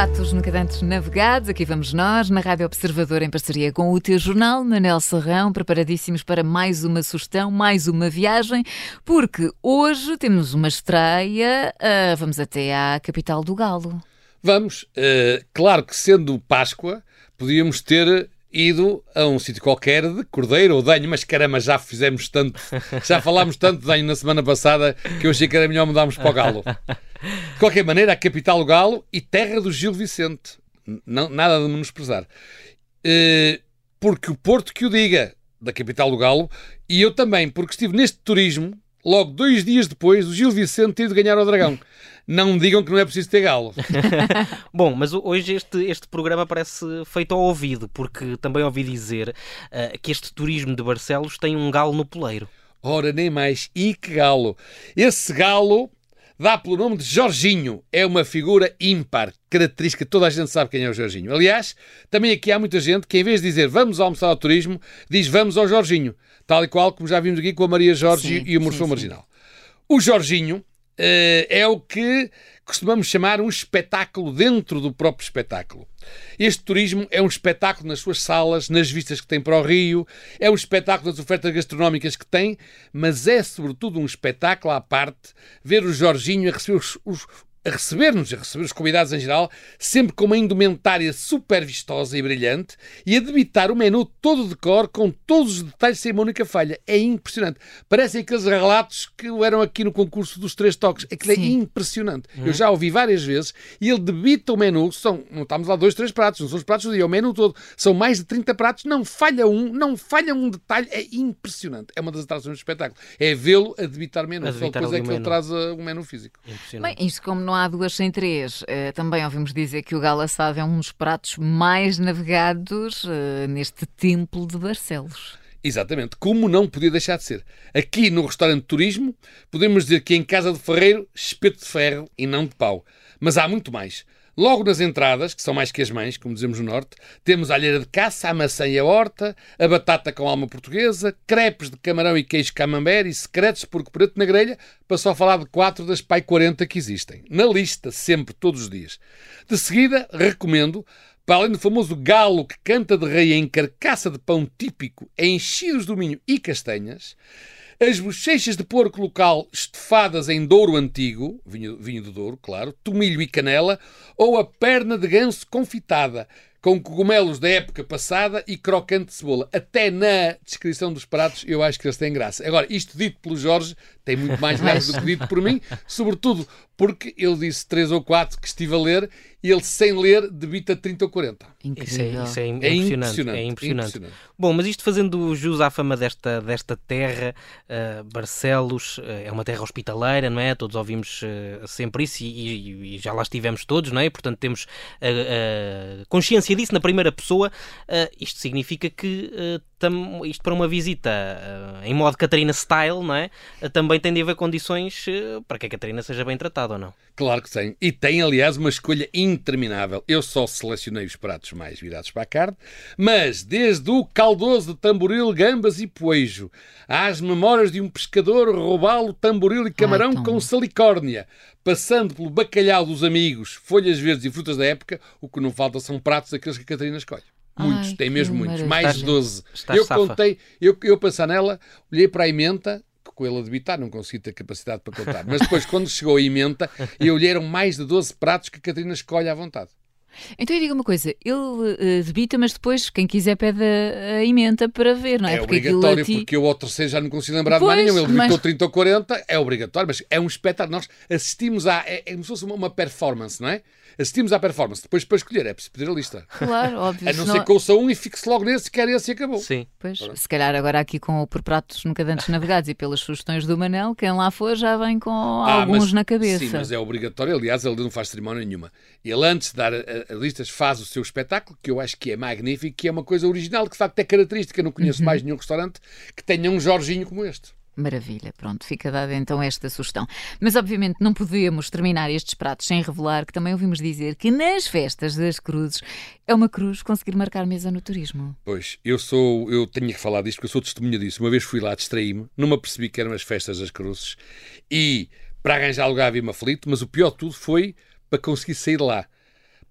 Pratos nunca antes navegados, aqui vamos nós, na Rádio Observador, em parceria com o teu jornal, Manel Serrão, preparadíssimos para mais uma sugestão, mais uma viagem, porque hoje temos uma estreia, uh, vamos até à capital do Galo. Vamos, uh, claro que sendo Páscoa, podíamos ter ido a um sítio qualquer de cordeiro ou danho, mas caramba, já fizemos tanto, já falámos tanto de danho na semana passada que eu achei que era melhor mudarmos para o Galo. De qualquer maneira, a capital do Galo e terra do Gil Vicente. Não, nada de menosprezar. Uh, porque o Porto que o diga, da capital do Galo, e eu também, porque estive neste turismo, logo dois dias depois, o Gil Vicente ter de ganhar ao Dragão. Não me digam que não é preciso ter galo. Bom, mas hoje este, este programa parece feito ao ouvido, porque também ouvi dizer uh, que este turismo de Barcelos tem um galo no poleiro. Ora, nem mais. E que galo! Esse galo dá pelo nome de Jorginho. É uma figura ímpar, característica, toda a gente sabe quem é o Jorginho. Aliás, também aqui há muita gente que, em vez de dizer vamos almoçar ao turismo, diz vamos ao Jorginho. Tal e qual como já vimos aqui com a Maria Jorge sim, e o Morfão Marginal. O Jorginho uh, é o que costumamos chamar um espetáculo dentro do próprio espetáculo. Este turismo é um espetáculo nas suas salas, nas vistas que tem para o Rio, é um espetáculo nas ofertas gastronómicas que tem, mas é sobretudo um espetáculo à parte ver o Jorginho a receber os, os, a receber-nos, a receber os convidados em geral, sempre com uma indumentária super vistosa e brilhante e a debitar o menu todo de cor, com todos os detalhes sem uma única falha. É impressionante. Parecem aqueles relatos que eram aqui no concurso dos três toques. Aquilo é Sim. é impressionante. Uhum. Eu já ouvi várias vezes e ele debita o menu, são, não estamos lá dois, três pratos, não são os pratos do dia, é o menu todo. São mais de 30 pratos, não falha um, não falha um detalhe. É impressionante. É uma das atrações do espetáculo. É vê-lo a debitar menu. A debitar Só depois é que menu. ele traz uh, o menu físico. Bem, isto como não há duas sem três. Uh, também ouvimos dizer que o galo é um dos pratos mais navegados uh, neste templo de Barcelos. Exatamente, como não podia deixar de ser. Aqui no restaurante de turismo, podemos dizer que em Casa de Ferreiro, espeto de ferro e não de pau. Mas há muito mais. Logo nas entradas, que são mais que as mães, como dizemos no Norte, temos a alheira de caça, a maçã e a horta, a batata com alma portuguesa, crepes de camarão e queijo camembert e secretos porque preto na grelha, para só falar de quatro das pai 40 que existem. Na lista, sempre, todos os dias. De seguida, recomendo para além do famoso galo que canta de rei em carcaça de pão típico, enchidos de milho e castanhas, as bochechas de porco local estofadas em Douro antigo, vinho, vinho do Douro, claro, tomilho e canela, ou a perna de ganso confitada, com cogumelos da época passada e crocante de cebola. Até na descrição dos pratos eu acho que eles têm graça. Agora, isto dito pelo Jorge tem muito mais graça do que dito por mim, sobretudo porque ele disse três ou quatro que estive a ler e ele, sem ler, debita 30 ou 40. Isso é, isso é, é, impressionante, impressionante, é impressionante. impressionante. Bom, mas isto fazendo jus à fama desta, desta terra, uh, Barcelos uh, é uma terra hospitaleira, não é? Todos ouvimos uh, sempre isso e, e, e, já lá estivemos todos, não é? Portanto, temos consciência disso na primeira pessoa. isto significa que tam, isto para uma visita em modo Catarina style, não é? também tem de haver condições para que a Catarina seja bem tratada ou não? Claro que tem. E tem, aliás, uma escolha interminável. Eu só selecionei os pratos mais virados para a carne, mas desde o caldoso de tamboril, gambas e poejo, às memórias de um pescador roubá-lo tamboril e camarão Ai, com salicórnia, passando pelo bacalhau dos amigos, folhas verdes e frutas da época, o que não falta são pratos daqueles que a Catarina escolhe. Muitos, Ai, tem mesmo muitos, mais de 12. eu contei, eu, eu passar nela, olhei para a emenda, com ele a debitar, não consegui ter capacidade para contar. Mas depois, quando chegou a emenda, eu lhe eram mais de 12 pratos que a Catarina escolhe à vontade. Então eu digo uma coisa, ele uh, debita, mas depois quem quiser pede a, a emenda para ver, não é? É porque obrigatório, ti... porque eu ao terceiro já não consigo lembrar pois, de mais nenhum. Ele debitou mas... 30 ou 40, é obrigatório, mas é um espetáculo. Nós assistimos a. É, é como se fosse uma, uma performance, não é? assistimos à performance. Depois, para escolher, é preciso pedir a lista. Claro, óbvio. A não ser que ouça um e fique-se logo nesse, quer esse e acabou. Sim. Pois, se calhar agora aqui com o Por Pratos Nunca Dantes Navegados e pelas sugestões do Manel, quem lá for já vem com ah, alguns mas, na cabeça. Sim, mas é obrigatório. Aliás, ele não faz cerimónia nenhuma. Ele, antes de dar a listas, faz o seu espetáculo, que eu acho que é magnífico, que é uma coisa original, que de facto é característica. Não conheço uhum. mais nenhum restaurante que tenha um Jorginho como este. Maravilha, pronto, fica dada então esta sugestão. Mas obviamente não podemos terminar estes pratos sem revelar que também ouvimos dizer que nas festas das cruzes é uma cruz conseguir marcar mesa no turismo. Pois, eu sou, eu tenho que falar disto porque eu sou testemunha disso. Uma vez fui lá, distraí-me, não me apercebi que eram as festas das cruzes e para arranjar lugar havia-me aflito, mas o pior de tudo foi para conseguir sair lá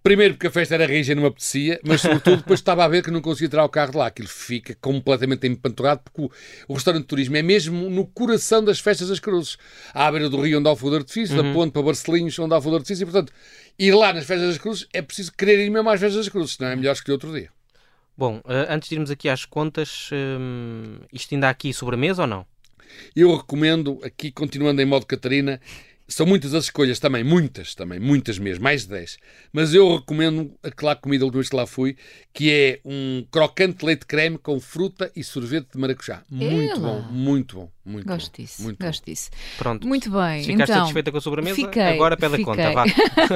Primeiro porque a festa era rija e não me apetecia, mas sobretudo depois estava a ver que não conseguia tirar o carro de lá. Aquilo fica completamente empanturrado porque o, o, restaurante de turismo é mesmo no coração das festas das cruzes. À beira do rio onde há o fogo de artifício, uhum. da ponte para Barcelinhos onde há o fogo de artifício e, portanto, ir lá nas festas das cruzes é preciso querer ir mesmo às festas das cruzes, senão é melhor escolher outro dia. Bom, eh, antes de irmos aqui às contas, hum, isto ainda há aqui sobremesa ou não? Eu recomendo, aqui continuando em modo Catarina, são muitas as escolhas também, muitas também, muitas mesmo, mais de 10. Mas eu recomendo aquela comida última vez que lá fui, que é um crocante leite creme com fruta e sorvete de maracujá. Muito Ela. bom, muito bom, muito gosto bom. Disso, muito gosto bom. disso. Pronto. Muito bem. Ficaste então, satisfeita com a sobremesa? Fiquei, Agora pede fiquei. a conta, vá.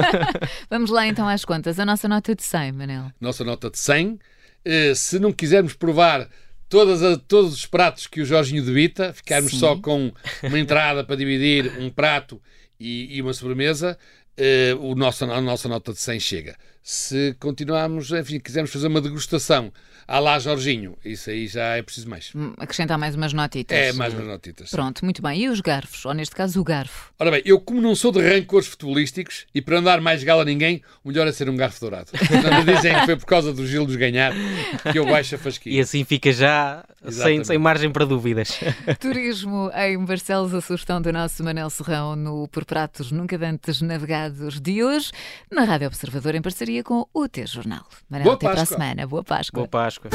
Vamos lá então às contas. A nossa nota de 100, Manel. Nossa nota de 100. Uh, eh, se não quisermos provar todas a, todos os pratos que o Jorginho debita, ficarmos Sim. só com uma entrada para dividir, um prato e, e uma sobremesa, uh, o nosso, a nossa nota de 100 chega. Se continuarmos, enfim, quisermos fazer uma degustação à lá Jorginho, isso aí já é preciso mais. Hum, acrescentar mais umas notitas. É, mais umas notitas. Pronto, muito bem. E os garfos? Ou neste caso o garfo? Ora bem, eu como não sou de rancores futebolísticos e para andar mais gala a ninguém, o melhor é ser um garfo dourado. Portanto, dizem que foi por causa do Gildos ganhar que eu baixo a fasquia. E assim fica já sem, sem margem para dúvidas. Turismo em Barcelos, a sugestão do nosso Manel Serrão no Por Pratos Nunca Dantes Navegados de hoje, na Rádio Observador, em parceria com o T-Jornal. Manel, Boa até Páscoa. para a semana. Boa Páscoa. Boa Páscoa.